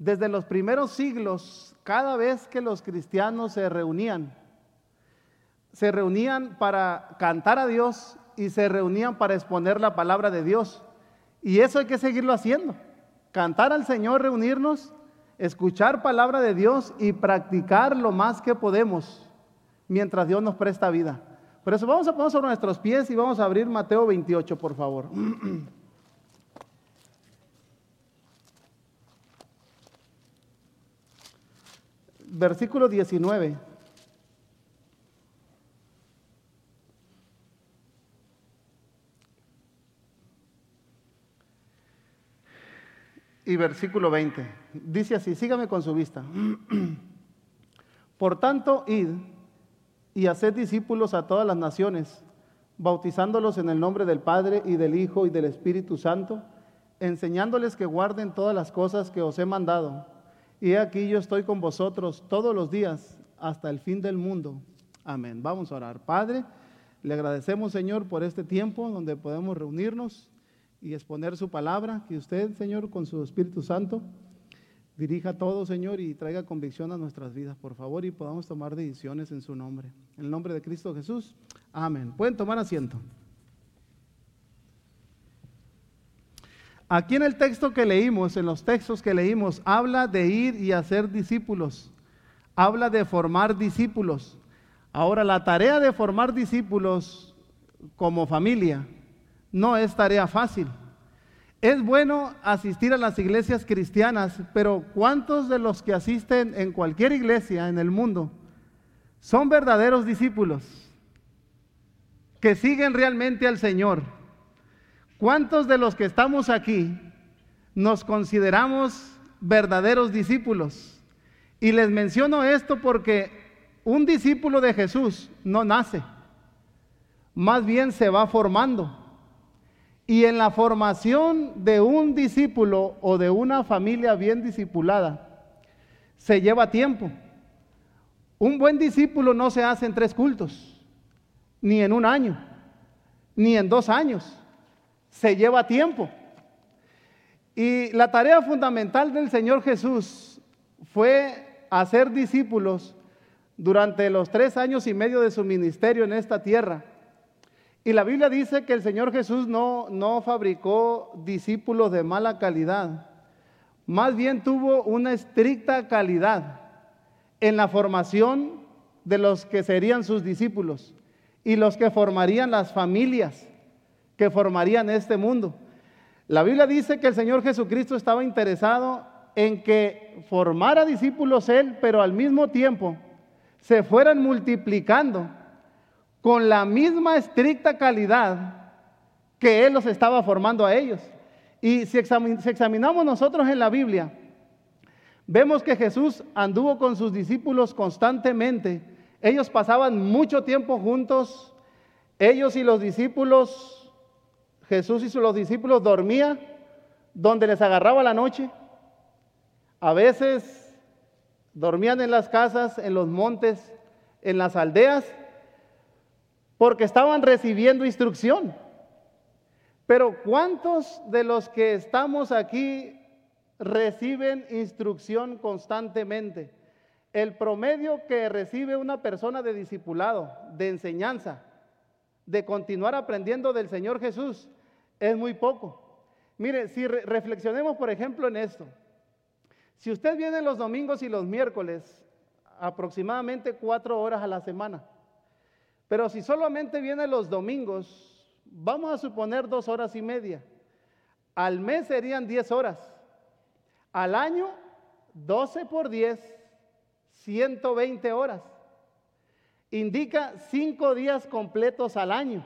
Desde los primeros siglos, cada vez que los cristianos se reunían, se reunían para cantar a Dios y se reunían para exponer la palabra de Dios. Y eso hay que seguirlo haciendo. Cantar al Señor, reunirnos, escuchar palabra de Dios y practicar lo más que podemos mientras Dios nos presta vida. Por eso vamos a poner sobre nuestros pies y vamos a abrir Mateo 28, por favor. Versículo 19. y versículo 20. Dice así, sígame con su vista. Por tanto, id y haced discípulos a todas las naciones, bautizándolos en el nombre del Padre y del Hijo y del Espíritu Santo, enseñándoles que guarden todas las cosas que os he mandado. Y aquí yo estoy con vosotros todos los días hasta el fin del mundo. Amén. Vamos a orar. Padre, le agradecemos, Señor, por este tiempo donde podemos reunirnos y exponer su palabra, que usted, Señor, con su Espíritu Santo, dirija todo, Señor, y traiga convicción a nuestras vidas, por favor, y podamos tomar decisiones en su nombre. En el nombre de Cristo Jesús. Amén. Pueden tomar asiento. Aquí en el texto que leímos, en los textos que leímos, habla de ir y hacer discípulos. Habla de formar discípulos. Ahora, la tarea de formar discípulos como familia, no es tarea fácil. Es bueno asistir a las iglesias cristianas, pero ¿cuántos de los que asisten en cualquier iglesia en el mundo son verdaderos discípulos? Que siguen realmente al Señor. ¿Cuántos de los que estamos aquí nos consideramos verdaderos discípulos? Y les menciono esto porque un discípulo de Jesús no nace, más bien se va formando. Y en la formación de un discípulo o de una familia bien discipulada, se lleva tiempo. Un buen discípulo no se hace en tres cultos, ni en un año, ni en dos años. Se lleva tiempo. Y la tarea fundamental del Señor Jesús fue hacer discípulos durante los tres años y medio de su ministerio en esta tierra. Y la Biblia dice que el Señor Jesús no, no fabricó discípulos de mala calidad, más bien tuvo una estricta calidad en la formación de los que serían sus discípulos y los que formarían las familias que formarían este mundo. La Biblia dice que el Señor Jesucristo estaba interesado en que formara discípulos Él, pero al mismo tiempo se fueran multiplicando con la misma estricta calidad que Él los estaba formando a ellos. Y si, examinamos nosotros en la Biblia, vemos que Jesús anduvo con sus discípulos constantemente. Ellos pasaban mucho tiempo juntos. Ellos y los discípulos, Jesús y los discípulos dormían donde les agarraba la noche. A veces dormían en las casas, en los montes, en las aldeas porque estaban recibiendo instrucción. Pero ¿cuántos de los que estamos aquí reciben instrucción constantemente? El promedio que recibe una persona de discipulado, de enseñanza, de continuar aprendiendo del Señor Jesús, es muy poco. Mire, si reflexionemos, por ejemplo, en esto. Si usted viene los domingos y los miércoles, aproximadamente cuatro horas a la semana, pero si solamente viene los domingos, vamos a suponer dos horas y media. Al mes serían diez horas. Al año, doce por diez, ciento veinte horas. Indica cinco días completos al año.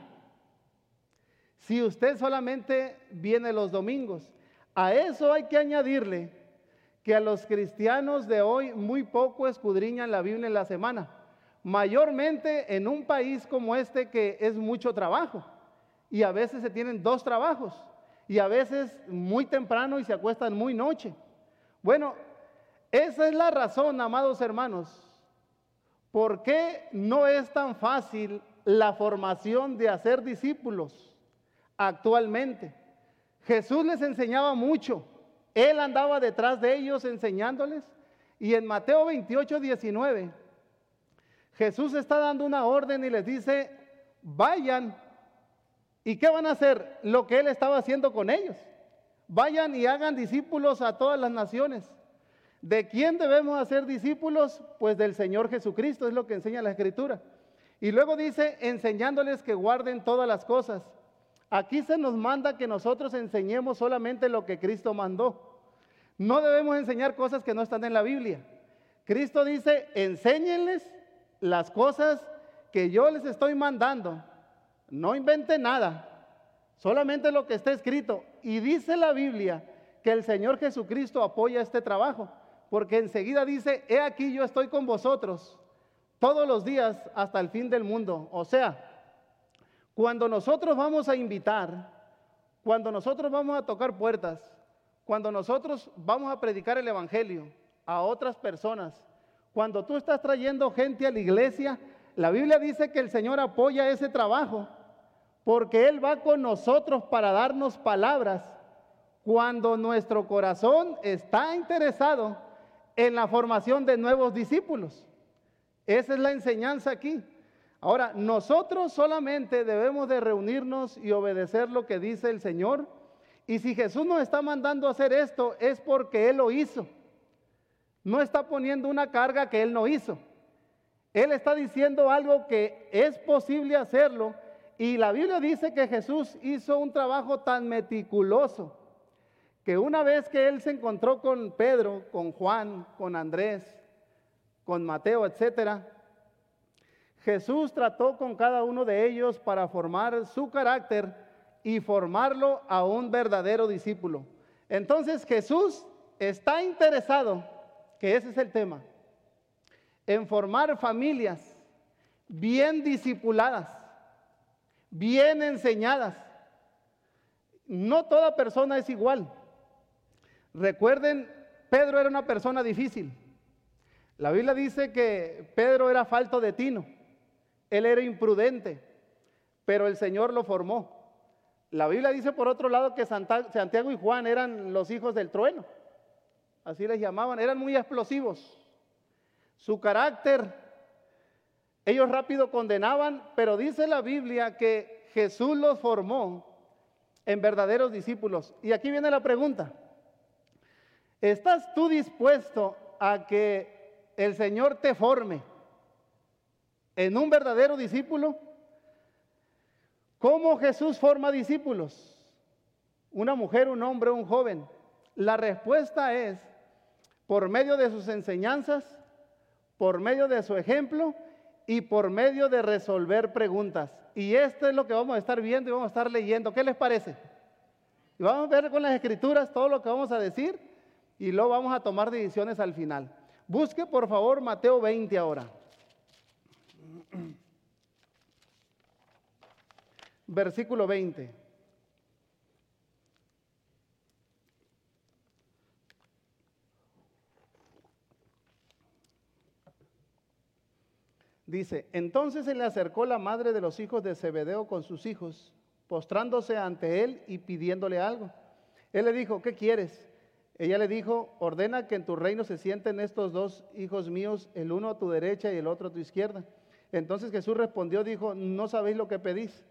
Si usted solamente viene los domingos, a eso hay que añadirle que a los cristianos de hoy muy poco escudriñan la Biblia en la semana mayormente en un país como este que es mucho trabajo y a veces se tienen dos trabajos y a veces muy temprano y se acuestan muy noche. Bueno, esa es la razón, amados hermanos, por qué no es tan fácil la formación de hacer discípulos actualmente. Jesús les enseñaba mucho Él andaba detrás de ellos enseñándoles. Y en Mateo 28, 19, Jesús está dando una orden y les dice, vayan. ¿Y qué van a hacer? Lo que Él estaba haciendo con ellos. Vayan y hagan discípulos a todas las naciones. ¿De quién debemos hacer discípulos? Pues del Señor Jesucristo, es lo que enseña la Escritura. Y luego dice, enseñándoles que guarden todas las cosas. Aquí se nos manda que nosotros enseñemos solamente lo que Cristo mandó. No debemos enseñar cosas que no están en la Biblia. Cristo dice, enséñenles las cosas que yo les estoy mandando. No invente nada, solamente lo que está escrito. Y dice la Biblia que el Señor Jesucristo apoya este trabajo, porque enseguida dice, he aquí yo estoy con vosotros todos los días hasta el fin del mundo. O sea, cuando nosotros vamos a invitar, cuando nosotros vamos a tocar puertas, cuando nosotros vamos a predicar el Evangelio a otras personas, cuando tú estás trayendo gente a la iglesia, la Biblia dice que el Señor apoya ese trabajo porque Él va con nosotros para darnos palabras cuando nuestro corazón está interesado en la formación de nuevos discípulos. Esa es la enseñanza aquí. Ahora, nosotros solamente debemos de reunirnos y obedecer lo que dice el Señor. Y si Jesús nos está mandando a hacer esto, es porque Él lo hizo. No está poniendo una carga que Él no hizo. Él está diciendo algo que es posible hacerlo. Y la Biblia dice que Jesús hizo un trabajo tan meticuloso que una vez que Él se encontró con Pedro, con Juan, con Andrés, con Mateo, etcétera, Jesús trató con cada uno de ellos para formar su carácter y formarlo a un verdadero discípulo. Entonces Jesús está interesado, que ese es el tema, en formar familias bien discipuladas, bien enseñadas. No toda persona es igual. Recuerden, Pedro era una persona difícil. La Biblia dice que Pedro era falto de tino, él era imprudente, pero el Señor lo formó. La Biblia dice por otro lado que Santiago y Juan eran los hijos del trueno, así les llamaban, eran muy explosivos. Su carácter, ellos rápido condenaban, pero dice la Biblia que Jesús los formó en verdaderos discípulos. Y aquí viene la pregunta, ¿estás tú dispuesto a que el Señor te forme en un verdadero discípulo? ¿Cómo Jesús forma discípulos? ¿Una mujer, un hombre, un joven? La respuesta es por medio de sus enseñanzas, por medio de su ejemplo y por medio de resolver preguntas. Y esto es lo que vamos a estar viendo y vamos a estar leyendo. ¿Qué les parece? Y vamos a ver con las escrituras todo lo que vamos a decir y luego vamos a tomar decisiones al final. Busque por favor Mateo 20 ahora. Versículo 20. Dice, entonces se le acercó la madre de los hijos de Zebedeo con sus hijos, postrándose ante él y pidiéndole algo. Él le dijo, ¿qué quieres? Ella le dijo, ordena que en tu reino se sienten estos dos hijos míos, el uno a tu derecha y el otro a tu izquierda. Entonces Jesús respondió, dijo, no sabéis lo que pedís.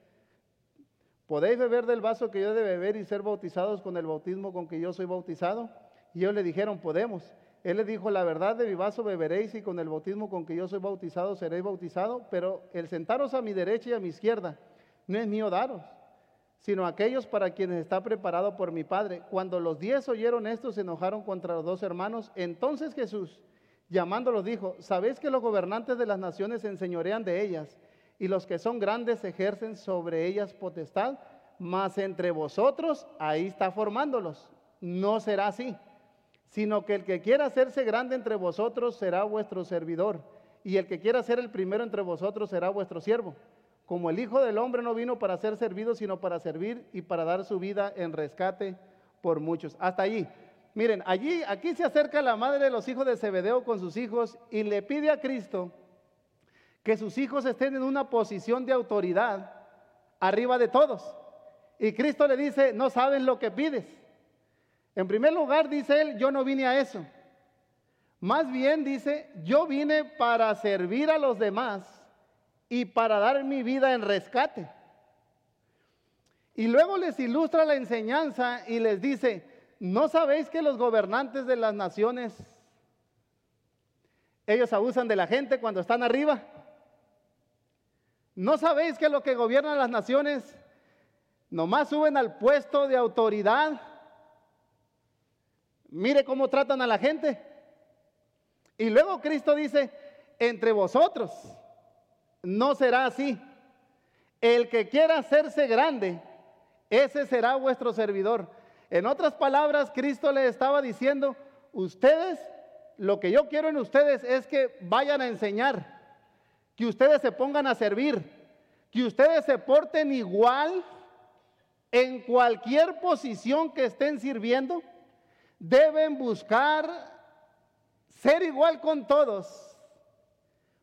¿Podéis beber del vaso que yo he de beber y ser bautizados con el bautismo con que yo soy bautizado? Y ellos le dijeron, podemos. Él le dijo, la verdad de mi vaso beberéis y con el bautismo con que yo soy bautizado seréis bautizado, pero el sentaros a mi derecha y a mi izquierda no es mío daros sino aquellos para quienes está preparado por mi Padre. Cuando los diez oyeron esto, se enojaron contra los dos hermanos. Entonces Jesús, llamándolos, dijo, ¿sabéis que los gobernantes de las naciones se enseñorean de ellas y los que son grandes ejercen sobre ellas potestad? Mas entre vosotros, ahí está formándolos. No será así, sino que el que quiera hacerse grande entre vosotros será vuestro servidor, y el que quiera ser el primero entre vosotros será vuestro siervo como el Hijo del Hombre no vino para ser servido, sino para servir y para dar su vida en rescate por muchos. Hasta allí. Miren, allí, aquí se acerca la madre de los hijos de Zebedeo con sus hijos y le pide a Cristo que sus hijos estén en una posición de autoridad arriba de todos. Y Cristo le dice, no saben lo que pides. En primer lugar, dice él, yo no vine a eso. Más bien dice, yo vine para servir a los demás y para dar mi vida en rescate. Y luego les ilustra la enseñanza y les dice, ¿no sabéis que los gobernantes de las naciones, ellos abusan de la gente cuando están arriba? ¿No sabéis que los que gobiernan las naciones nomás suben al puesto de autoridad? Mire cómo tratan a la gente. Y luego Cristo dice, entre vosotros no será así. El que quiera hacerse grande, ese será vuestro servidor. En otras palabras, Cristo le estaba diciendo, ustedes, lo que yo quiero en ustedes es que vayan a enseñar, que ustedes se pongan a servir, que ustedes se porten igual en cualquier posición que estén sirviendo. Deben buscar ser igual con todos,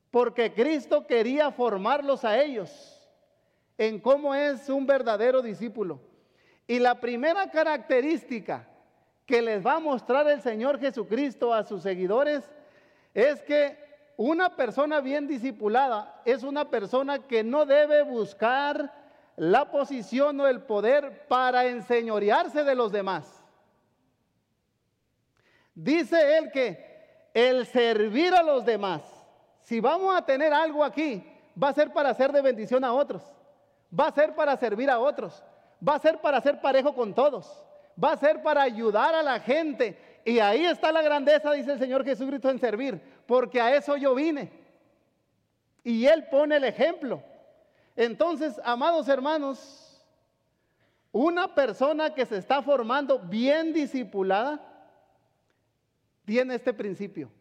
porque Cristo quería formarlos a ellos en cómo es un verdadero discípulo. Y la primera característica que les va a mostrar el Señor Jesucristo a sus seguidores es que una persona bien discipulada es una persona que no debe buscar la posición o el poder para enseñorearse de los demás. Dice él que el servir a los demás, si vamos a tener algo aquí, va a ser para ser de bendición a otros va a ser para servir a otros, va a ser para ser parejo con todos, va a ser para ayudar a la gente. Y ahí está la grandeza, dice el Señor Jesucristo, en servir, porque a eso yo vine. Y Él pone el ejemplo. Entonces, amados hermanos, una persona que se está formando bien discipulada, tiene este principio.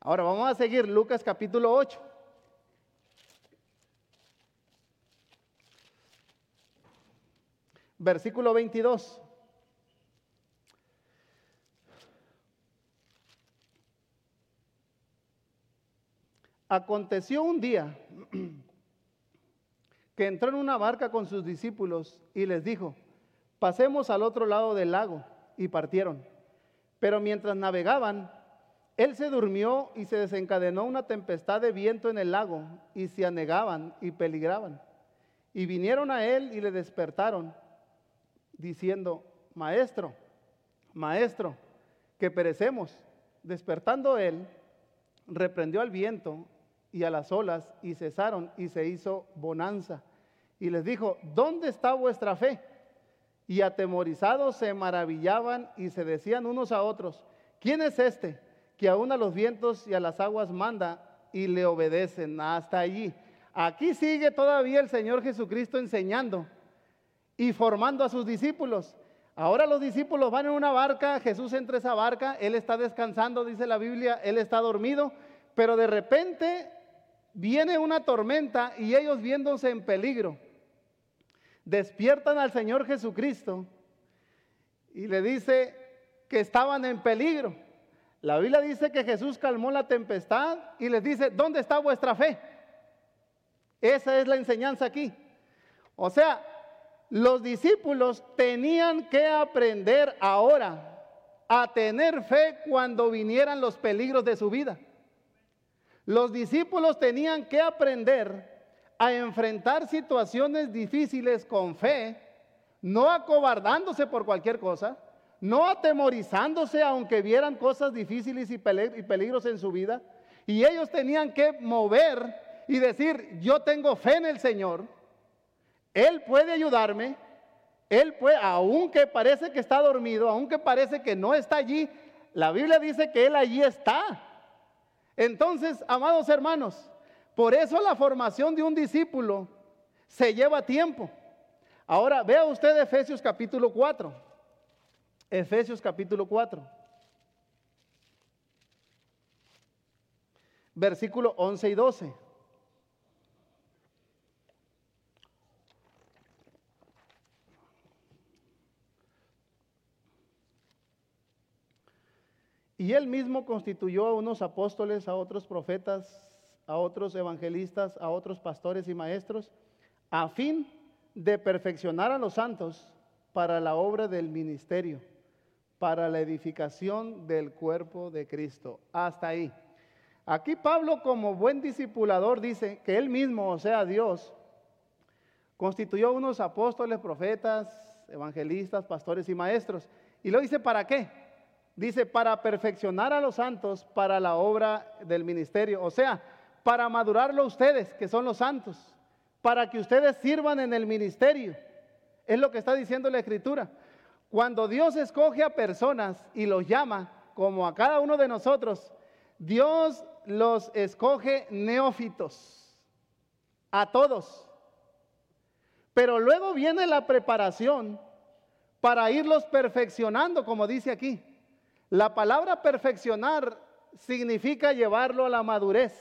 Ahora vamos a seguir Lucas capítulo 8. Versículo 22. Aconteció un día que entró en una barca con sus discípulos y les dijo, pasemos al otro lado del lago, y partieron. Pero mientras navegaban, él se durmió y se desencadenó una tempestad de viento en el lago, y se anegaban y peligraban. Y vinieron a él y le despertaron diciendo, maestro, maestro, que perecemos. Despertando él, reprendió al viento y a las olas y cesaron y se hizo bonanza. Y les dijo, ¿dónde está vuestra fe? Y atemorizados se maravillaban y se decían unos a otros, ¿quién es este que aún a los vientos y a las aguas manda y le obedecen hasta allí? Aquí sigue todavía el Señor Jesucristo enseñando y formando a sus discípulos. Ahora los discípulos van en una barca, Jesús entra esa barca, Él está descansando, dice la Biblia, Él está dormido, pero de repente viene una tormenta y ellos viéndose en peligro, despiertan al Señor Jesucristo y le dice que estaban en peligro. La Biblia dice que Jesús calmó la tempestad y les dice, ¿dónde está vuestra fe? Esa es la enseñanza aquí. O sea, los discípulos tenían que aprender ahora a tener fe cuando vinieran los peligros de su vida. Los discípulos tenían que aprender a enfrentar situaciones difíciles con fe, no acobardándose por cualquier cosa, no atemorizándose aunque vieran cosas difíciles y peligros en su vida. Y ellos tenían que mover y decir, yo tengo fe en el Señor él puede ayudarme, Él puede, aunque parece que está dormido, aunque parece que no está allí, la Biblia dice que Él allí está. Entonces, amados hermanos, por eso la formación de un discípulo se lleva tiempo. Ahora, vea usted Efesios capítulo 4. Efesios capítulo 4. Versículo 11 y 12. Y él mismo constituyó a unos apóstoles, a otros profetas, a otros evangelistas, a otros pastores y maestros, a fin de perfeccionar a los santos para la obra del ministerio, para la edificación del cuerpo de Cristo. Hasta ahí. Aquí Pablo como buen discipulador dice que él mismo, o sea, Dios, constituyó unos apóstoles, profetas, evangelistas, pastores y maestros. Y lo dice para qué? Dice para perfeccionar a los santos para la obra del ministerio, o sea, para madurarlo ustedes, que son los santos, para que ustedes sirvan en el ministerio. Es lo que está diciendo la escritura. Cuando Dios escoge a personas y los llama, como a cada uno de nosotros, Dios los escoge neófitos, a todos. Pero luego viene la preparación para irlos perfeccionando, como dice aquí. La palabra perfeccionar significa llevarlo a la madurez,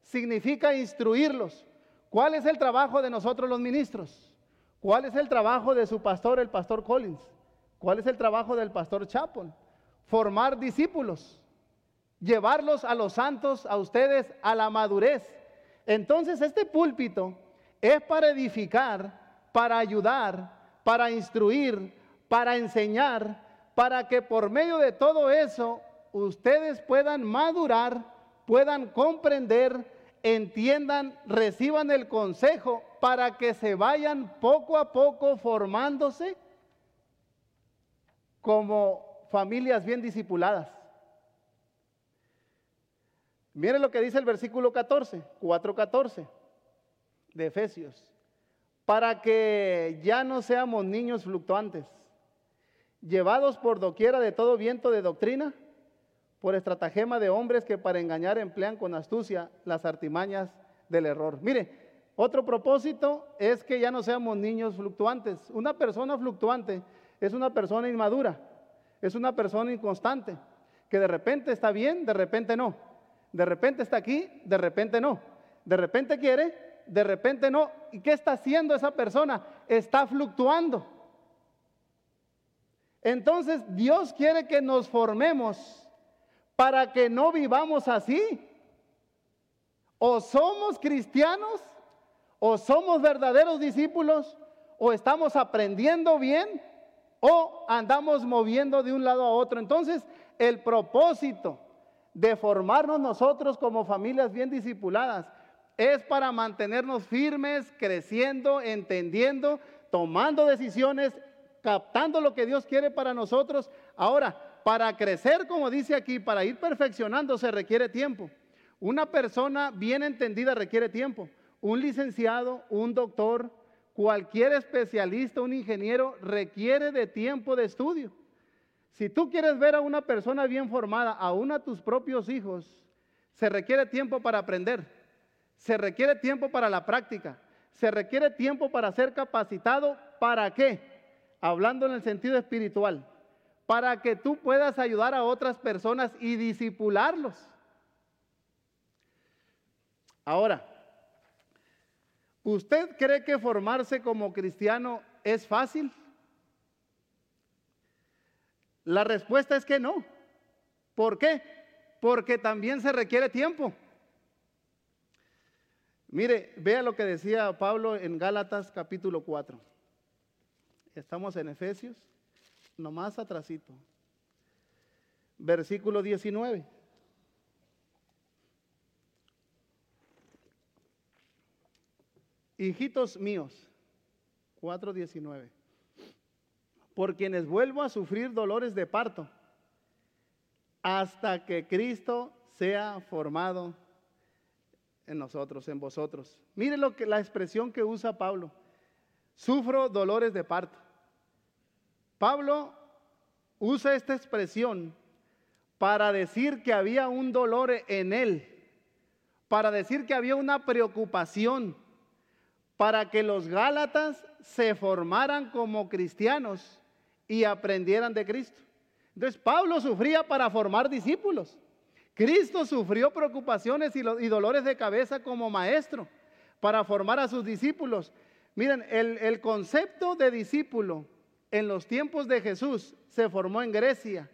significa instruirlos. ¿Cuál es el trabajo de nosotros los ministros? ¿Cuál es el trabajo de su pastor, el pastor Collins? ¿Cuál es el trabajo del pastor Chapon? Formar discípulos, llevarlos a los santos, a ustedes, a la madurez. Entonces este púlpito es para edificar, para ayudar, para instruir, para enseñar, para que por medio de todo eso ustedes puedan madurar, puedan comprender, entiendan, reciban el consejo para que se vayan poco a poco formándose como familias bien discipuladas. Miren lo que dice el versículo 14, 4.14 de Efesios. Para que ya no seamos niños fluctuantes, llevados por doquiera de todo viento de doctrina, por estratagema de hombres que para engañar emplean con astucia las artimañas del error. Mire, otro propósito es que ya no seamos niños fluctuantes. Una persona fluctuante es una persona inmadura, es una persona inconstante, que de repente está bien, de repente no, de repente está aquí, de repente no, de repente quiere, de repente no. ¿Y qué está haciendo esa persona? Está fluctuando. Entonces Dios quiere que nos formemos para que no vivamos así. O somos cristianos, o somos verdaderos discípulos, o estamos aprendiendo bien, o andamos moviendo de un lado a otro. Entonces, el propósito de formarnos nosotros como familias bien discipuladas es para mantenernos firmes, creciendo, entendiendo, tomando decisiones, captando lo que Dios quiere para nosotros. Ahora, para crecer, como dice aquí, para ir perfeccionando se requiere tiempo. Una persona bien entendida requiere tiempo. Un licenciado, un doctor, Cualquier especialista, un ingeniero, requiere de tiempo de estudio. Si tú quieres ver a una persona bien formada, aún a tus propios hijos, se requiere tiempo para aprender, se requiere tiempo para la práctica, se requiere tiempo para ser capacitado. ¿Para qué? Hablando en el sentido espiritual, para que tú puedas ayudar a otras personas y disipularlos. Ahora, ¿Usted cree que formarse como cristiano es fácil? La respuesta es que no. ¿Por qué? Porque también se requiere tiempo. Mire, vea lo que decía Pablo en Gálatas capítulo 4. Estamos en Efesios, nomás atrasito. Versículo 19. Hijitos míos, 4.19, por quienes vuelvo a sufrir dolores de parto, hasta que Cristo sea formado en nosotros, en vosotros. Mire lo que la expresión que usa Pablo. Sufro dolores de parto. Pablo usa esta expresión para decir que había un dolor en él, para decir que había una preocupación, para que los Gálatas se formaran como cristianos y aprendieran de Cristo. Entonces Pablo sufría para formar discípulos. Cristo sufrió preocupaciones y, dolores de cabeza como maestro para formar a sus discípulos. Miren, el, concepto de discípulo en los tiempos de Jesús se formó en Grecia.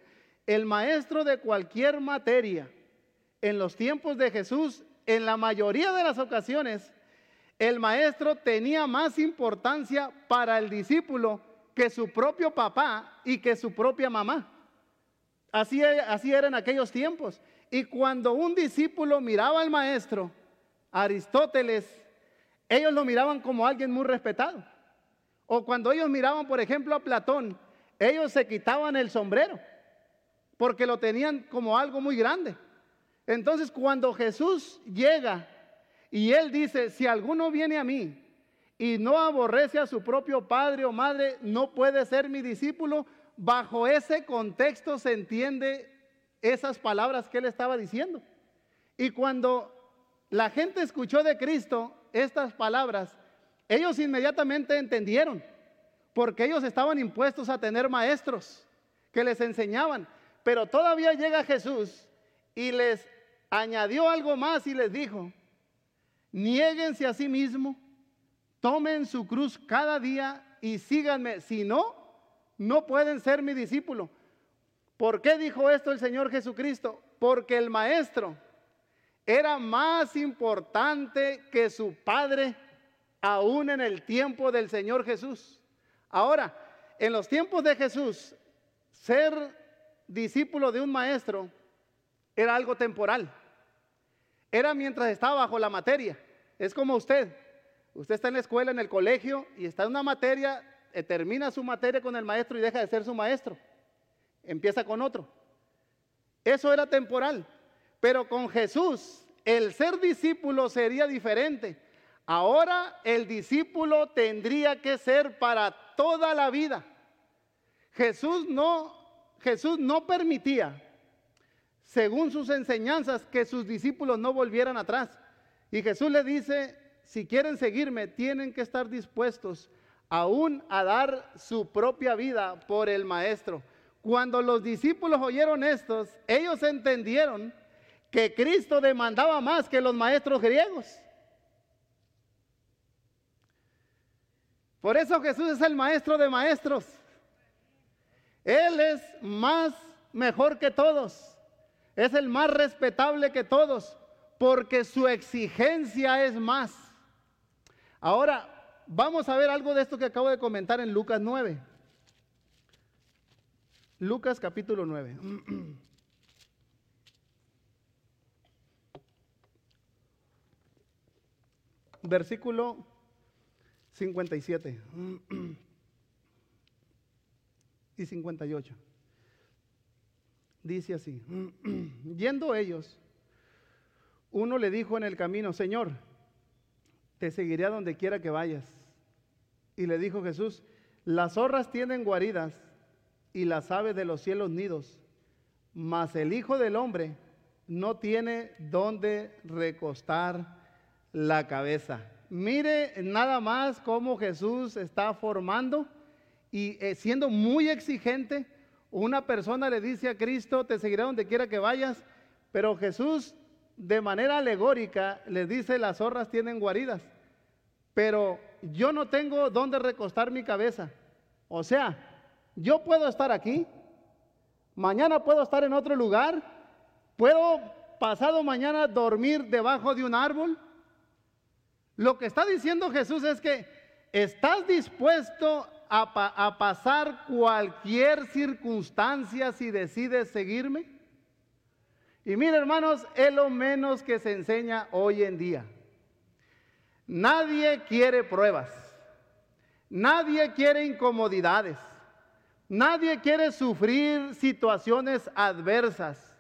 El maestro de cualquier materia en los tiempos de Jesús, en la mayoría de las ocasiones, el maestro tenía más importancia para el discípulo que su propio papá y que su propia mamá. Así, así era en aquellos tiempos. Y cuando un discípulo miraba al maestro, Aristóteles, ellos lo miraban como alguien muy respetado. O cuando ellos miraban, por ejemplo, a Platón, ellos se quitaban el sombrero porque lo tenían como algo muy grande. Entonces, cuando Jesús llega y él dice, si alguno viene a mí y no aborrece a su propio padre o madre, no puede ser mi discípulo, bajo ese contexto se entiende esas palabras que él estaba diciendo. Y cuando la gente escuchó de Cristo estas palabras, ellos inmediatamente entendieron, porque ellos estaban impuestos a tener maestros que les enseñaban. Pero todavía llega Jesús y les añadió algo más y les dijo, niéguense a sí mismo, tomen su cruz cada día y síganme. Si no, no pueden ser mi discípulo. ¿Por qué dijo esto el Señor Jesucristo? Porque el maestro era más importante que su padre aún en el tiempo del Señor Jesús. Ahora, en los tiempos de Jesús, ser discípulo de un maestro era algo temporal. Era mientras estaba bajo la materia. Es como usted. Usted está en la escuela, en el colegio, y está en una materia, eh, termina su materia con el maestro y deja de ser su maestro. Empieza con otro. Eso era temporal. Pero con Jesús, el ser discípulo sería diferente. Ahora el discípulo tendría que ser para toda la vida. Jesús no Jesús no permitía, según sus enseñanzas, que sus discípulos no volvieran atrás. Y Jesús le dice, si quieren seguirme, tienen que estar dispuestos aún a dar su propia vida por el Maestro. Cuando los discípulos oyeron esto, ellos entendieron que Cristo demandaba más que los maestros griegos. Por eso Jesús es el maestro de maestros. Él es más mejor que todos. Es el más respetable que todos porque su exigencia es más. Ahora, vamos a ver algo de esto que acabo de comentar en Lucas 9. Lucas capítulo 9. Versículo 57 y 58. Dice así, yendo ellos, uno le dijo en el camino, Señor, te seguiré a donde quiera que vayas. Y le dijo Jesús, las zorras tienen guaridas y las aves de los cielos nidos, mas el Hijo del Hombre no tiene donde recostar la cabeza. Mire nada más cómo Jesús está formando y eh, siendo muy exigente, una persona le dice a Cristo, te seguiré donde quiera que vayas, pero Jesús de manera alegórica les dice, las zorras tienen guaridas, pero yo no tengo donde recostar mi cabeza. O sea, yo puedo estar aquí, mañana puedo estar en otro lugar, puedo pasado mañana dormir debajo de un árbol. Lo que está diciendo Jesús es que estás dispuesto a, pasar cualquier circunstancia si decides seguirme? Y mire hermanos, es lo menos que se enseña hoy en día. Nadie quiere pruebas. Nadie quiere incomodidades. Nadie quiere sufrir situaciones adversas.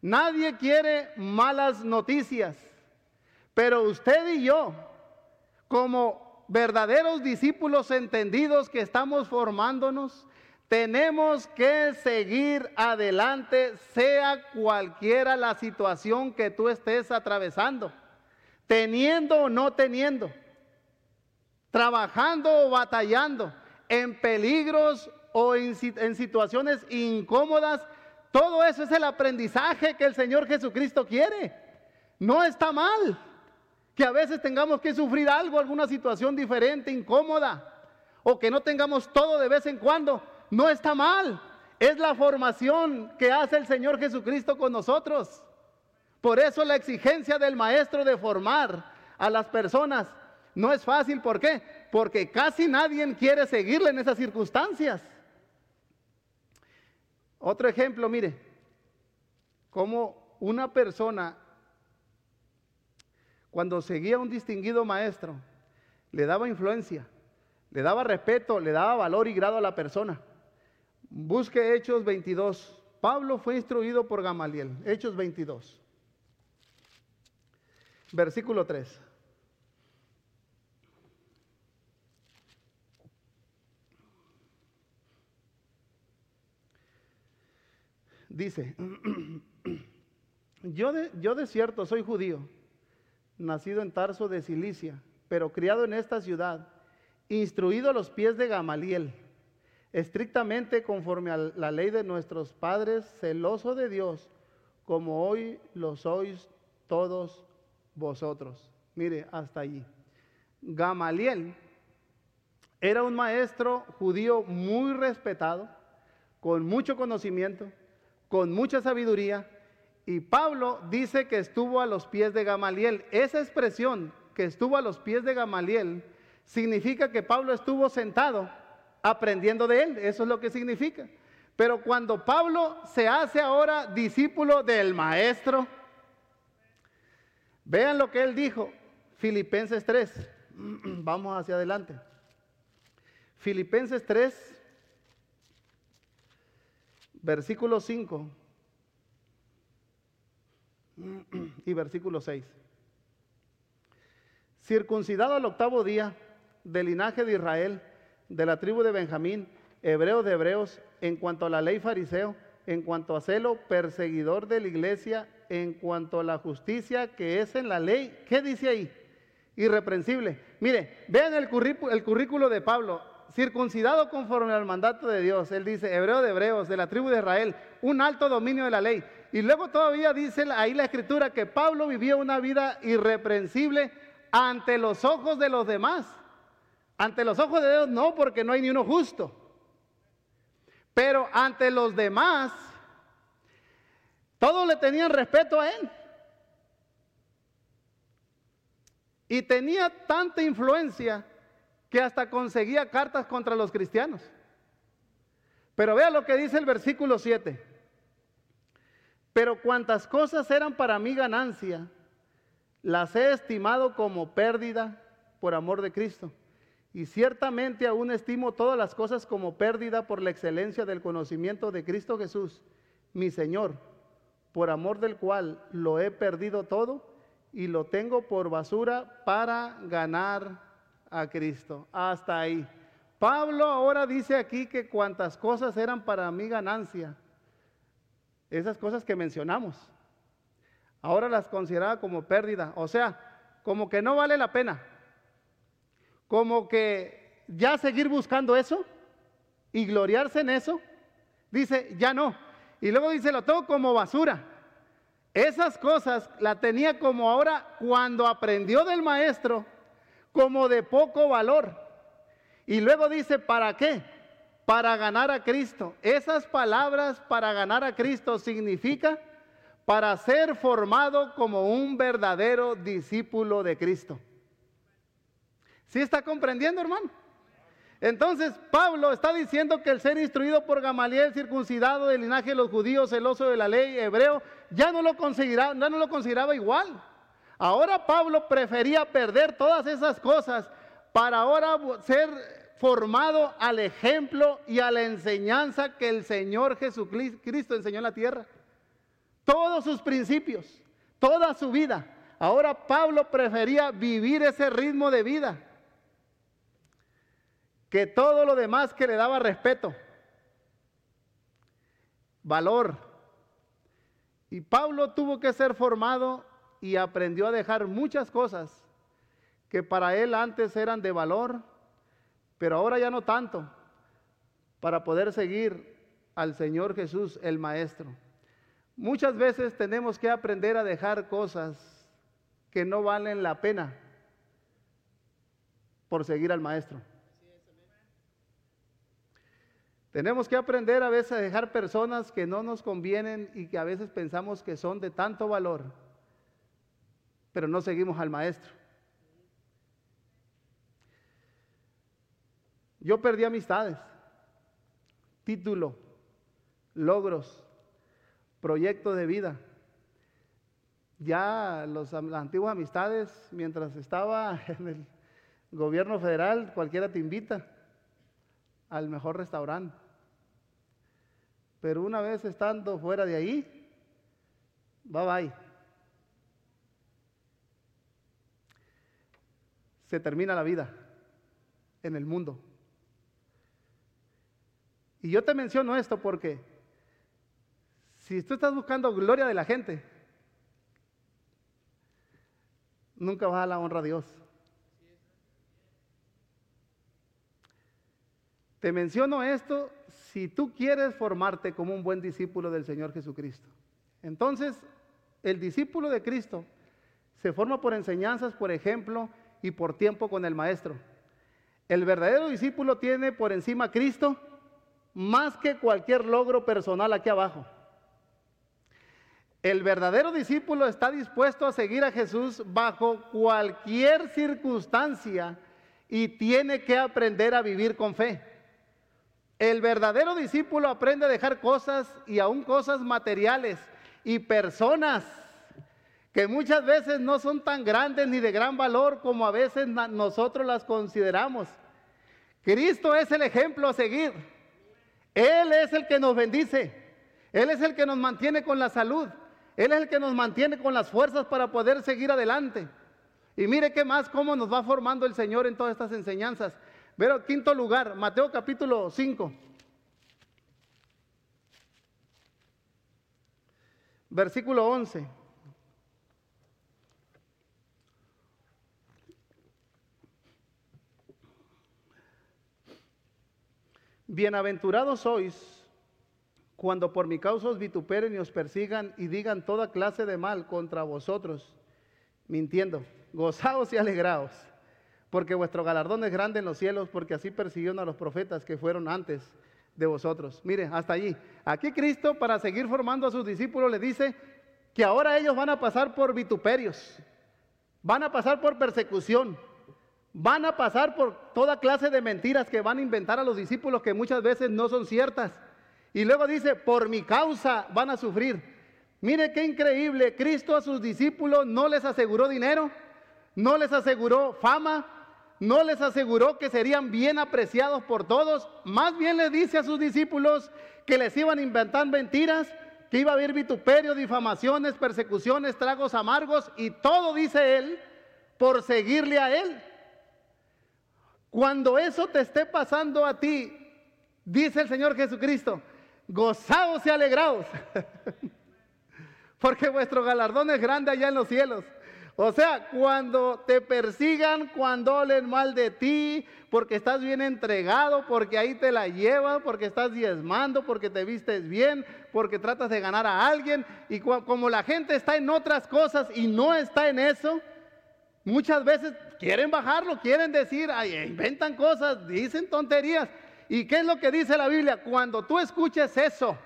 Nadie quiere malas noticias. Pero usted y yo, como verdaderos discípulos entendidos que estamos formándonos, tenemos que seguir adelante, sea cualquiera la situación que tú estés atravesando, teniendo o no teniendo, trabajando o batallando, en peligros o en, en situaciones incómodas. Todo eso es el aprendizaje que el Señor Jesucristo quiere. No está mal que a veces tengamos que sufrir algo, alguna situación diferente, incómoda, o que no tengamos todo de vez en cuando, no está mal. Es la formación que hace el Señor Jesucristo con nosotros. Por eso la exigencia del maestro de formar a las personas no es fácil. ¿Por qué? Porque casi nadie quiere seguirle en esas circunstancias. Otro ejemplo, mire, como una persona, cuando seguía a un distinguido maestro, le daba influencia, le daba respeto, le daba valor y grado a la persona. Busque Hechos 22. Pablo fue instruido por Gamaliel. Hechos 22. Versículo 3. Dice, yo de, yo de cierto soy judío, nacido en Tarso de Cilicia, pero criado en esta ciudad, instruido a los pies de Gamaliel, estrictamente conforme a la ley de nuestros padres, celoso de Dios, como hoy lo sois todos vosotros. Mire, hasta allí. Gamaliel era un maestro judío muy respetado, con mucho conocimiento, con mucha sabiduría, y Pablo dice que estuvo a los pies de Gamaliel. Esa expresión, que estuvo a los pies de Gamaliel, significa que Pablo estuvo sentado aprendiendo de él. Eso es lo que significa. Pero cuando Pablo se hace ahora discípulo del maestro, vean lo que él dijo, Filipenses 3. Vamos hacia adelante. Filipenses 3, versículo 5 y versículo 6. Circuncidado al octavo día del linaje de Israel, de la tribu de Benjamín, hebreo de hebreos, en cuanto a la ley fariseo, en cuanto a celo, perseguidor de la iglesia, en cuanto a la justicia que es en la ley. ¿Qué dice ahí? Irreprensible. Mire, vean el, el currículo de Pablo circuncidado conforme al mandato de Dios. Él dice, hebreo de hebreos, de la tribu de Israel, un alto dominio de la ley. Y luego todavía dice ahí la escritura que Pablo vivía una vida irreprensible ante los ojos de los demás. Ante los ojos de Dios no, porque no hay ni uno justo. Pero ante los demás, todos le tenían respeto a él. Y tenía tanta influencia que hasta conseguía cartas contra los cristianos. Pero vea lo que dice el versículo 7. Pero cuantas cosas eran para mí ganancia, las he estimado como pérdida por amor de Cristo. Y ciertamente aún estimo todas las cosas como pérdida por la excelencia del conocimiento de Cristo Jesús, mi Señor, por amor del cual lo he perdido todo y lo tengo por basura para ganar a Cristo. Hasta ahí. Pablo ahora dice aquí que cuantas cosas eran para mí ganancia, esas cosas que mencionamos, ahora las consideraba como pérdida. O sea, como que no vale la pena. Como que ya seguir buscando eso y gloriarse en eso, dice, ya no. Y luego dice, lo tengo como basura. Esas cosas la tenía como ahora cuando aprendió del maestro como de poco valor. Y luego dice, ¿para qué? Para ganar a Cristo. Esas palabras para ganar a Cristo significa para ser formado como un verdadero discípulo de Cristo. ¿Sí está comprendiendo, hermano? Entonces Pablo está diciendo que el ser instruido por Gamaliel, circuncidado del linaje de los judíos, celoso de la ley, hebreo, ya no lo consideraba, ya no lo consideraba igual. Ahora Pablo prefería perder todas esas cosas para ahora ser formado al ejemplo y a la enseñanza que el Señor Jesucristo enseñó en la tierra. Todos sus principios, toda su vida. Ahora Pablo prefería vivir ese ritmo de vida que todo lo demás que le daba respeto, valor. Y Pablo tuvo que ser formado y aprendió a dejar muchas cosas que para él antes eran de valor, pero ahora ya no tanto, para poder seguir al Señor Jesús, el Maestro. Muchas veces tenemos que aprender a dejar cosas que no valen la pena por seguir al Maestro. Tenemos que aprender a veces a dejar personas que no nos convienen y que a veces pensamos que son de tanto valor pero no seguimos al maestro. Yo perdí amistades, título, logros, proyectos de vida. Ya los, las antiguas amistades, mientras estaba en el gobierno federal, cualquiera te invita al mejor restaurante. Pero una vez estando fuera de ahí, bye bye. Se termina la vida en el mundo. Y yo te menciono esto porque si tú estás buscando gloria de la gente, nunca vas a la honra a Dios. Te menciono esto si tú quieres formarte como un buen discípulo del Señor Jesucristo. Entonces, el discípulo de Cristo se forma por enseñanzas, por ejemplo, y por tiempo con el Maestro. El verdadero discípulo tiene por encima Cristo más que cualquier logro personal aquí abajo. El verdadero discípulo está dispuesto a seguir a Jesús bajo cualquier circunstancia y tiene que aprender a vivir con fe. El verdadero discípulo aprende a dejar cosas y aún cosas materiales y personas que muchas veces no son tan grandes ni de gran valor como a veces nosotros las consideramos. Cristo es el ejemplo a seguir. Él es el que nos bendice. Él es el que nos mantiene con la salud. Él es el que nos mantiene con las fuerzas para poder seguir adelante. Y mire qué más, cómo nos va formando el Señor en todas estas enseñanzas. Pero quinto lugar, Mateo capítulo 5. Versículo 11. Bienaventurados sois cuando por mi causa os vituperen y os persigan y digan toda clase de mal contra vosotros, mintiendo. Gozaos y alegraos, porque vuestro galardón es grande en los cielos, porque así persiguieron a los profetas que fueron antes de vosotros. Mire, hasta allí. Aquí Cristo, para seguir formando a sus discípulos, le dice que ahora ellos van a pasar por vituperios, van a pasar por persecución, Van a pasar por toda clase de mentiras que van a inventar a los discípulos que muchas veces no son ciertas. Y luego dice, por mi causa van a sufrir. Mire qué increíble, Cristo a sus discípulos no les aseguró dinero, no les aseguró fama, no les aseguró que serían bien apreciados por todos, más bien les dice a sus discípulos que les iban a inventar mentiras, que iba a haber vituperio, difamaciones, persecuciones, tragos amargos y todo, dice él, por seguirle a él. Cuando eso te esté pasando a ti, dice el Señor Jesucristo, gozaos y alegraos, porque vuestro galardón es grande allá en los cielos. O sea, cuando te persigan, cuando hablen mal de ti, porque estás bien entregado, porque ahí te la llevas, porque estás diezmando, porque te vistes bien, porque tratas de ganar a alguien, y como la gente está en otras cosas y no está en eso, Muchas veces quieren bajarlo, quieren decir, inventan cosas, dicen tonterías. ¿Y qué es lo que dice la Biblia? Cuando tú escuches eso,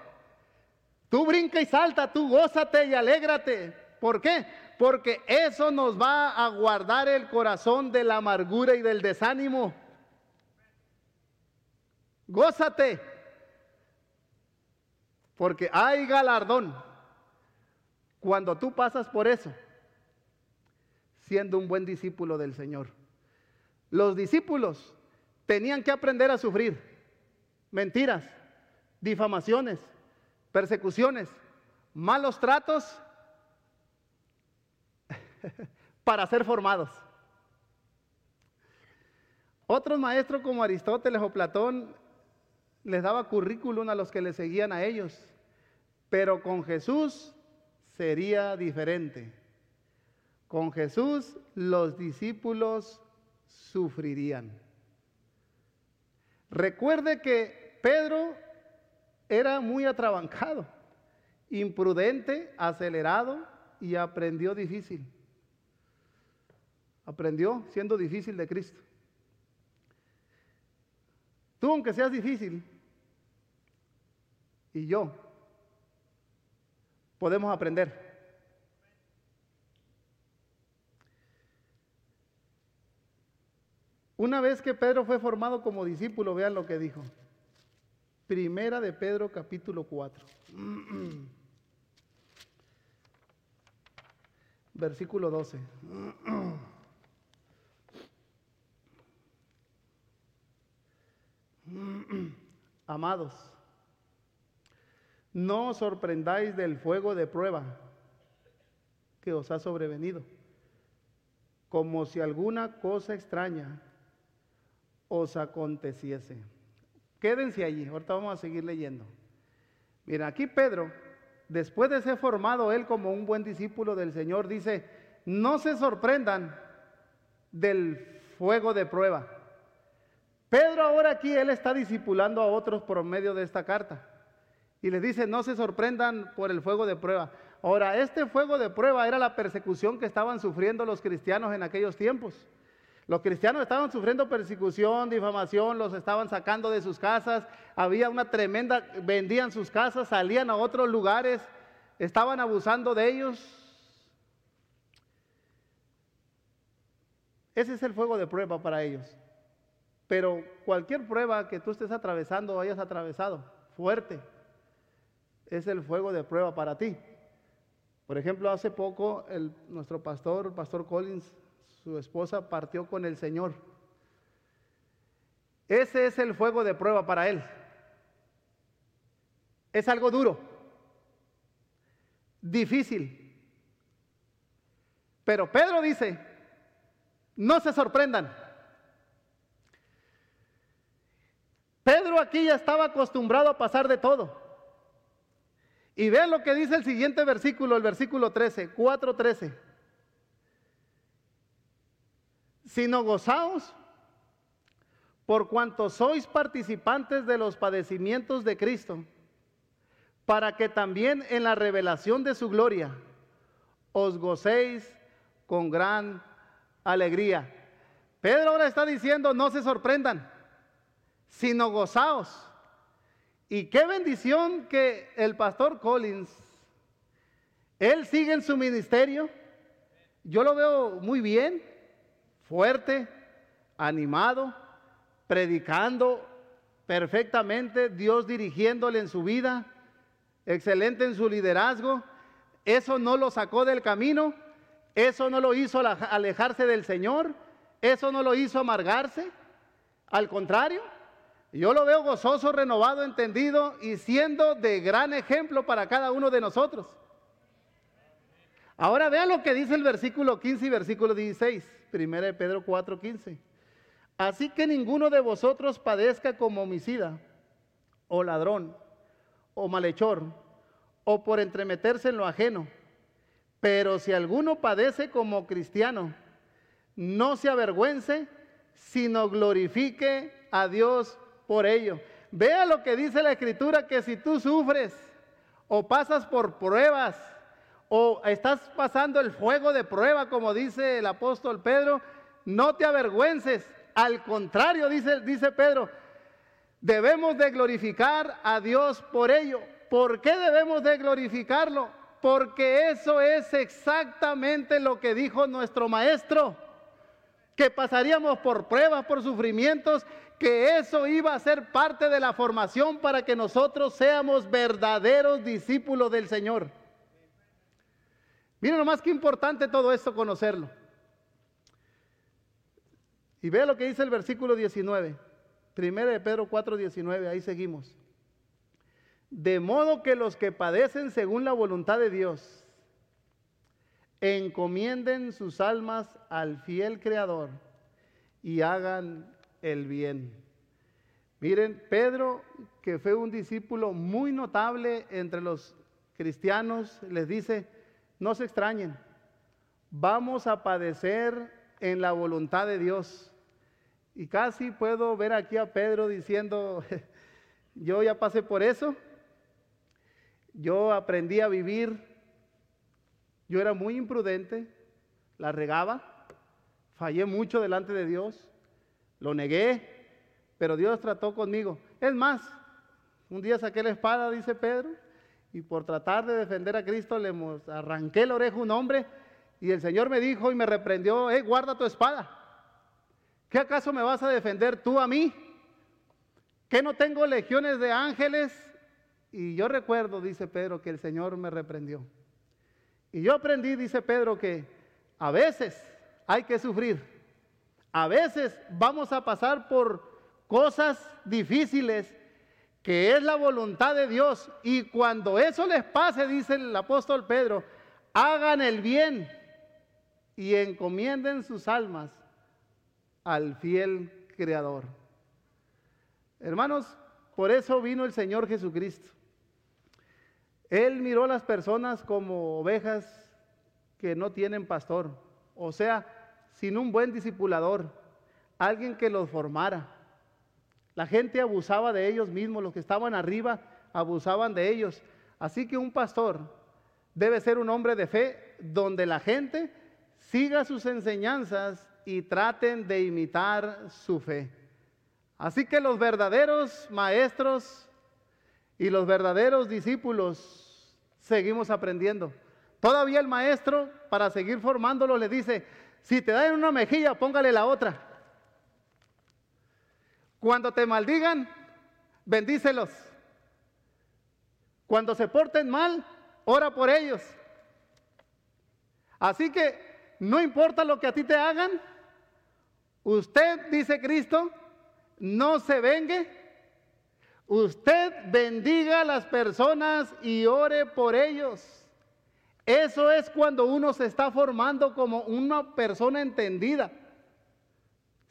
tú brinca y salta, tú gózate y alégrate. ¿Por qué? Porque eso nos va a guardar el corazón de la amargura y del desánimo. Gózate. Porque hay galardón. Cuando tú pasas por eso siendo un buen discípulo del Señor. Los discípulos tenían que aprender a sufrir mentiras, difamaciones, persecuciones, malos tratos para ser formados. Otros maestros como Aristóteles o Platón les daba currículum a los que le seguían a ellos, pero con Jesús sería diferente. Con Jesús los discípulos sufrirían. Recuerde que Pedro era muy atrabancado, imprudente, acelerado y aprendió difícil. Aprendió siendo difícil de Cristo. Tú, aunque seas difícil, y yo, podemos aprender. Una vez que Pedro fue formado como discípulo, vean lo que dijo. Primera de Pedro capítulo 4. Versículo 12. Amados, no os sorprendáis del fuego de prueba que os ha sobrevenido, como si alguna cosa extraña os aconteciese. Quédense allí, ahorita vamos a seguir leyendo. Mira, aquí Pedro, después de ser formado él como un buen discípulo del Señor, dice, no se sorprendan del fuego de prueba. Pedro ahora aquí, él está discipulando a otros por medio de esta carta. Y les dice, no se sorprendan por el fuego de prueba. Ahora, este fuego de prueba era la persecución que estaban sufriendo los cristianos en aquellos tiempos. Los cristianos estaban sufriendo persecución, difamación, los estaban sacando de sus casas, había una tremenda, vendían sus casas, salían a otros lugares, estaban abusando de ellos. Ese es el fuego de prueba para ellos. Pero cualquier prueba que tú estés atravesando o hayas atravesado, fuerte, es el fuego de prueba para ti. Por ejemplo, hace poco el, nuestro pastor, el pastor Collins, su esposa partió con el Señor. Ese es el fuego de prueba para él. Es algo duro, difícil. Pero Pedro dice, no se sorprendan. Pedro aquí ya estaba acostumbrado a pasar de todo. Y vean lo que dice el siguiente versículo, el versículo 13, 4.13. Sino gozaos por cuanto sois participantes de los padecimientos de Cristo, para que también en la revelación de su gloria os gocéis con gran alegría. Pedro ahora está diciendo, no se sorprendan, sino gozaos y qué bendición que el pastor Collins, él sigue en su ministerio. Yo lo veo muy bien, fuerte, animado, predicando perfectamente, Dios dirigiéndole en su vida, excelente en su liderazgo. Eso no lo sacó del camino, eso no lo hizo alejarse del Señor, eso no lo hizo amargarse. Al contrario, yo lo veo gozoso, renovado, entendido y siendo de gran ejemplo para cada uno de nosotros. Ahora vean lo que dice el versículo 15 y versículo 16, 1 de Pedro 4, 15. Así que ninguno de vosotros padezca como homicida, o ladrón, o malhechor, o por entremeterse en lo ajeno. Pero si alguno padece como cristiano, no se avergüence, sino glorifique a Dios por ello. Vea lo que dice la escritura, que si tú sufres o pasas por pruebas o estás pasando el fuego de prueba, como dice el apóstol Pedro, no te avergüences. Al contrario, dice, dice Pedro, debemos de glorificar a Dios por ello. ¿Por qué debemos de glorificarlo? Porque eso es exactamente lo que dijo nuestro maestro, que pasaríamos por pruebas, por sufrimientos que eso iba a ser parte de la formación para que nosotros seamos verdaderos discípulos del Señor. Miren nomás qué importante todo esto conocerlo. Y vea lo que dice el versículo 19, primero de Pedro 4, 19, ahí seguimos. De modo que los que padecen según la voluntad de Dios, encomienden sus almas al fiel Creador y hagan el bien. Miren, Pedro, que fue un discípulo muy notable entre los cristianos, les dice, no se extrañen, vamos a padecer en la voluntad de Dios. Y casi puedo ver aquí a Pedro diciendo, yo ya pasé por eso, yo aprendí a vivir, yo era muy imprudente, la regaba, fallé mucho delante de Dios, lo negué, pero Dios trató conmigo. Es más, un día saqué la espada, dice Pedro, y por tratar de defender a Cristo le arranqué la oreja a un hombre y el Señor me dijo y me reprendió, eh, guarda tu espada. ¿Qué acaso me vas a defender tú a mí? ¿Que no tengo legiones de ángeles? Y yo recuerdo, dice Pedro, que el Señor me reprendió. Y yo aprendí, dice Pedro, que a veces hay que sufrir. A veces vamos a pasar por cosas difíciles que es la voluntad de Dios. Y cuando eso les pase, dice el apóstol Pedro, hagan el bien y encomienden sus almas al fiel Creador. Hermanos, por eso vino el Señor Jesucristo. Él miró a las personas como ovejas que no tienen pastor, o sea, sin un buen discipulador, alguien que los formara. La gente abusaba de ellos mismos, los que estaban arriba abusaban de ellos. Así que un pastor debe ser un hombre de fe donde la gente siga sus enseñanzas y traten de imitar su fe. Así que los verdaderos maestros y los verdaderos discípulos seguimos aprendiendo. Todavía el maestro, para seguir formándolo, le dice, si te dan una mejilla, póngale la otra. Cuando te maldigan, bendícelos. Cuando se porten mal, ora por ellos. Así que no importa lo que a ti te hagan, usted, dice Cristo, no se vengue. Usted bendiga a las personas y ore por ellos. Eso es cuando uno se está formando como una persona entendida,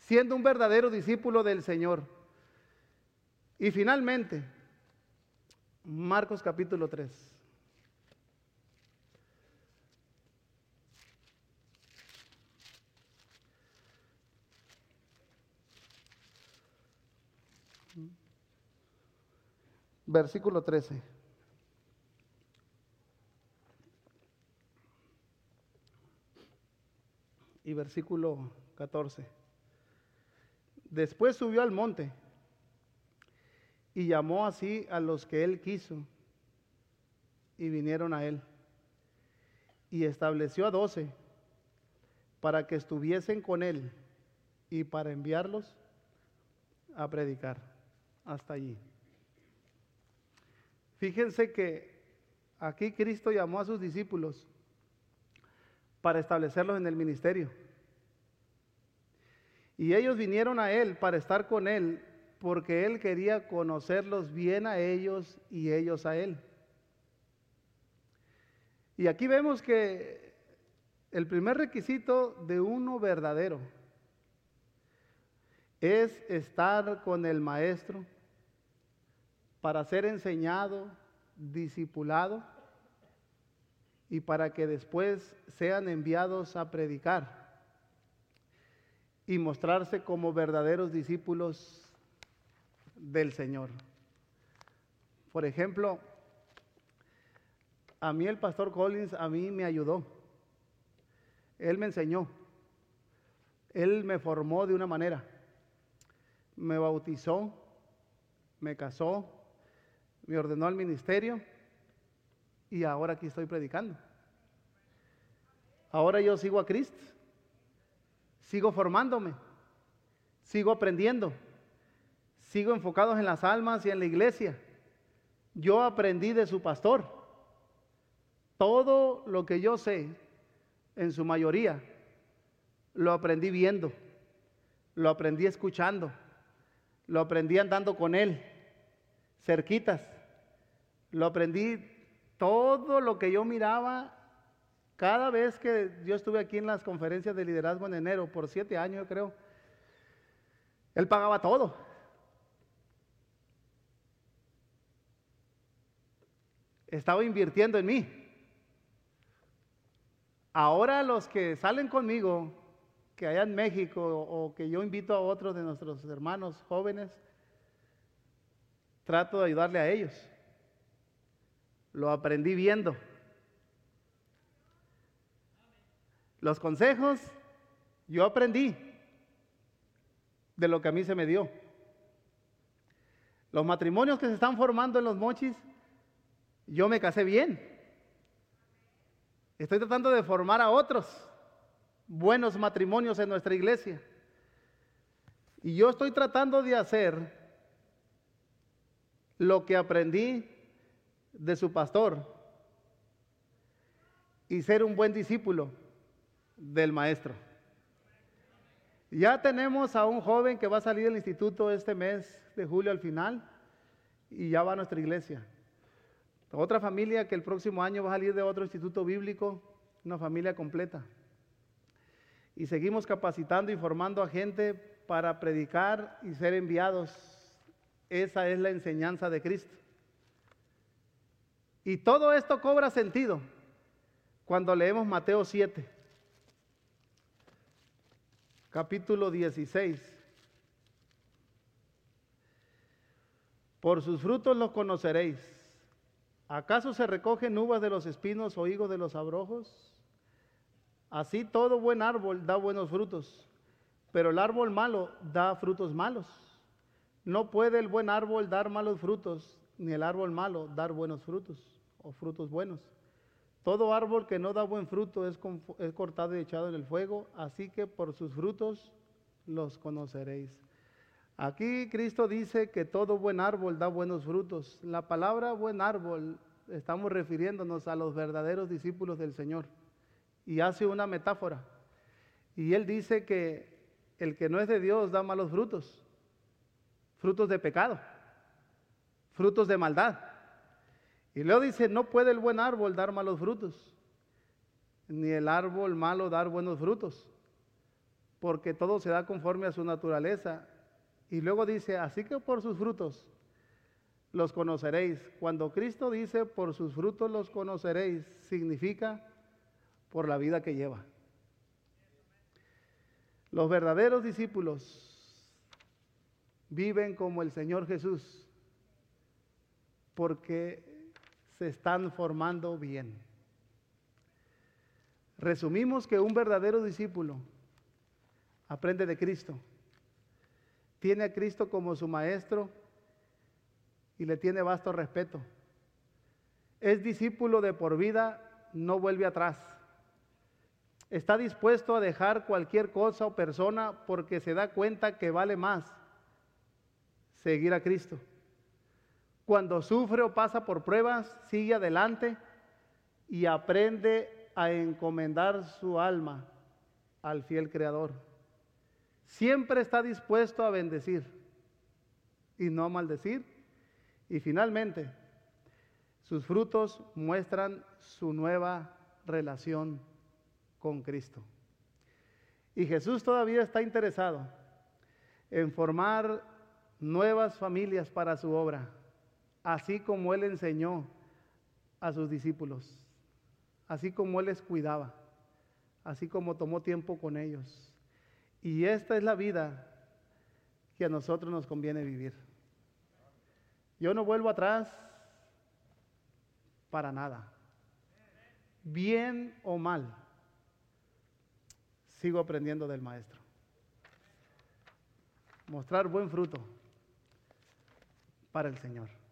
siendo un verdadero discípulo del Señor. Y finalmente, Marcos capítulo 3. Versículo 13. Y versículo 14. Después subió al monte y llamó así a los que él quiso y vinieron a él. Y estableció a doce para que estuviesen con él y para enviarlos a predicar. Hasta allí. Fíjense que aquí Cristo llamó a sus discípulos para establecerlos en el ministerio. Y ellos vinieron a Él para estar con Él porque Él quería conocerlos bien a ellos y ellos a Él. Y aquí vemos que el primer requisito de uno verdadero es estar con el Maestro para ser enseñado, discipulado y para que después sean enviados a predicar y mostrarse como verdaderos discípulos del Señor. Por ejemplo, a mí el pastor Collins, a mí me ayudó. Él me enseñó. Él me formó de una manera. Me bautizó, me casó, me ordenó al ministerio y ahora aquí estoy predicando. Ahora yo sigo a Cristo, sigo formándome, sigo aprendiendo, sigo enfocado en las almas y en la iglesia. Yo aprendí de su pastor. Todo lo que yo sé, en su mayoría, lo aprendí viendo, lo aprendí escuchando, lo aprendí andando con él cerquitas. Lo aprendí todo lo que yo miraba cada vez que yo estuve aquí en las conferencias de liderazgo en enero, por siete años yo creo. Él pagaba todo. Estaba invirtiendo en mí. Ahora los que salen conmigo, que allá en México o que yo invito a otros de nuestros hermanos jóvenes, trato de ayudarle a ellos. Lo aprendí viendo. Los consejos yo aprendí de lo que a mí se me dio. Los matrimonios que se están formando en los mochis, yo me casé bien. Estoy tratando de formar a otros buenos matrimonios en nuestra iglesia. Y yo estoy tratando de hacer lo que aprendí de su pastor y ser un buen discípulo del maestro. Ya tenemos a un joven que va a salir del instituto este mes de julio al final y ya va a nuestra iglesia. Otra familia que el próximo año va a salir de otro instituto bíblico, una familia completa. Y seguimos capacitando y formando a gente para predicar y ser enviados. Esa es la enseñanza de Cristo. Y todo esto cobra sentido cuando leemos Mateo 7, capítulo 16. Por sus frutos los conoceréis. ¿Acaso se recogen uvas de los espinos o higos de los abrojos? Así todo buen árbol da buenos frutos, pero el árbol malo da frutos malos. No puede el buen árbol dar malos frutos, ni el árbol malo dar buenos frutos o frutos buenos. Todo árbol que no da buen fruto es, es cortado y echado en el fuego, así que por sus frutos los conoceréis. Aquí Cristo dice que todo buen árbol da buenos frutos. La palabra buen árbol estamos refiriéndonos a los verdaderos discípulos del Señor. Y hace una metáfora. Y él dice que el que no es de Dios da malos frutos. Frutos de pecado. Frutos de maldad. Y luego dice, no puede el buen árbol dar malos frutos. Ni el árbol malo dar buenos frutos. Porque todo se da conforme a su naturaleza y luego dice, así que por sus frutos los conoceréis. Cuando Cristo dice, por sus frutos los conoceréis, significa por la vida que lleva. Los verdaderos discípulos viven como el Señor Jesús porque se están formando bien. Resumimos que un verdadero discípulo aprende de Cristo tiene a Cristo como su maestro y le tiene vasto respeto. Es discípulo de por vida, no vuelve atrás. Está dispuesto a dejar cualquier cosa o persona porque se da cuenta que vale más seguir a Cristo. Cuando sufre o pasa por pruebas, sigue adelante y aprende a encomendar su alma al fiel Creador. Siempre está dispuesto a bendecir y no a maldecir. Y finalmente, sus frutos muestran su nueva relación con Cristo. Y Jesús todavía está interesado en formar nuevas familias para su obra, así como Él enseñó a sus discípulos, así como Él les cuidaba, así como tomó tiempo con ellos. Y esta es la vida que a nosotros nos conviene vivir. Yo no vuelvo atrás para nada. Bien o mal, sigo aprendiendo del maestro. Mostrar buen fruto para el Señor.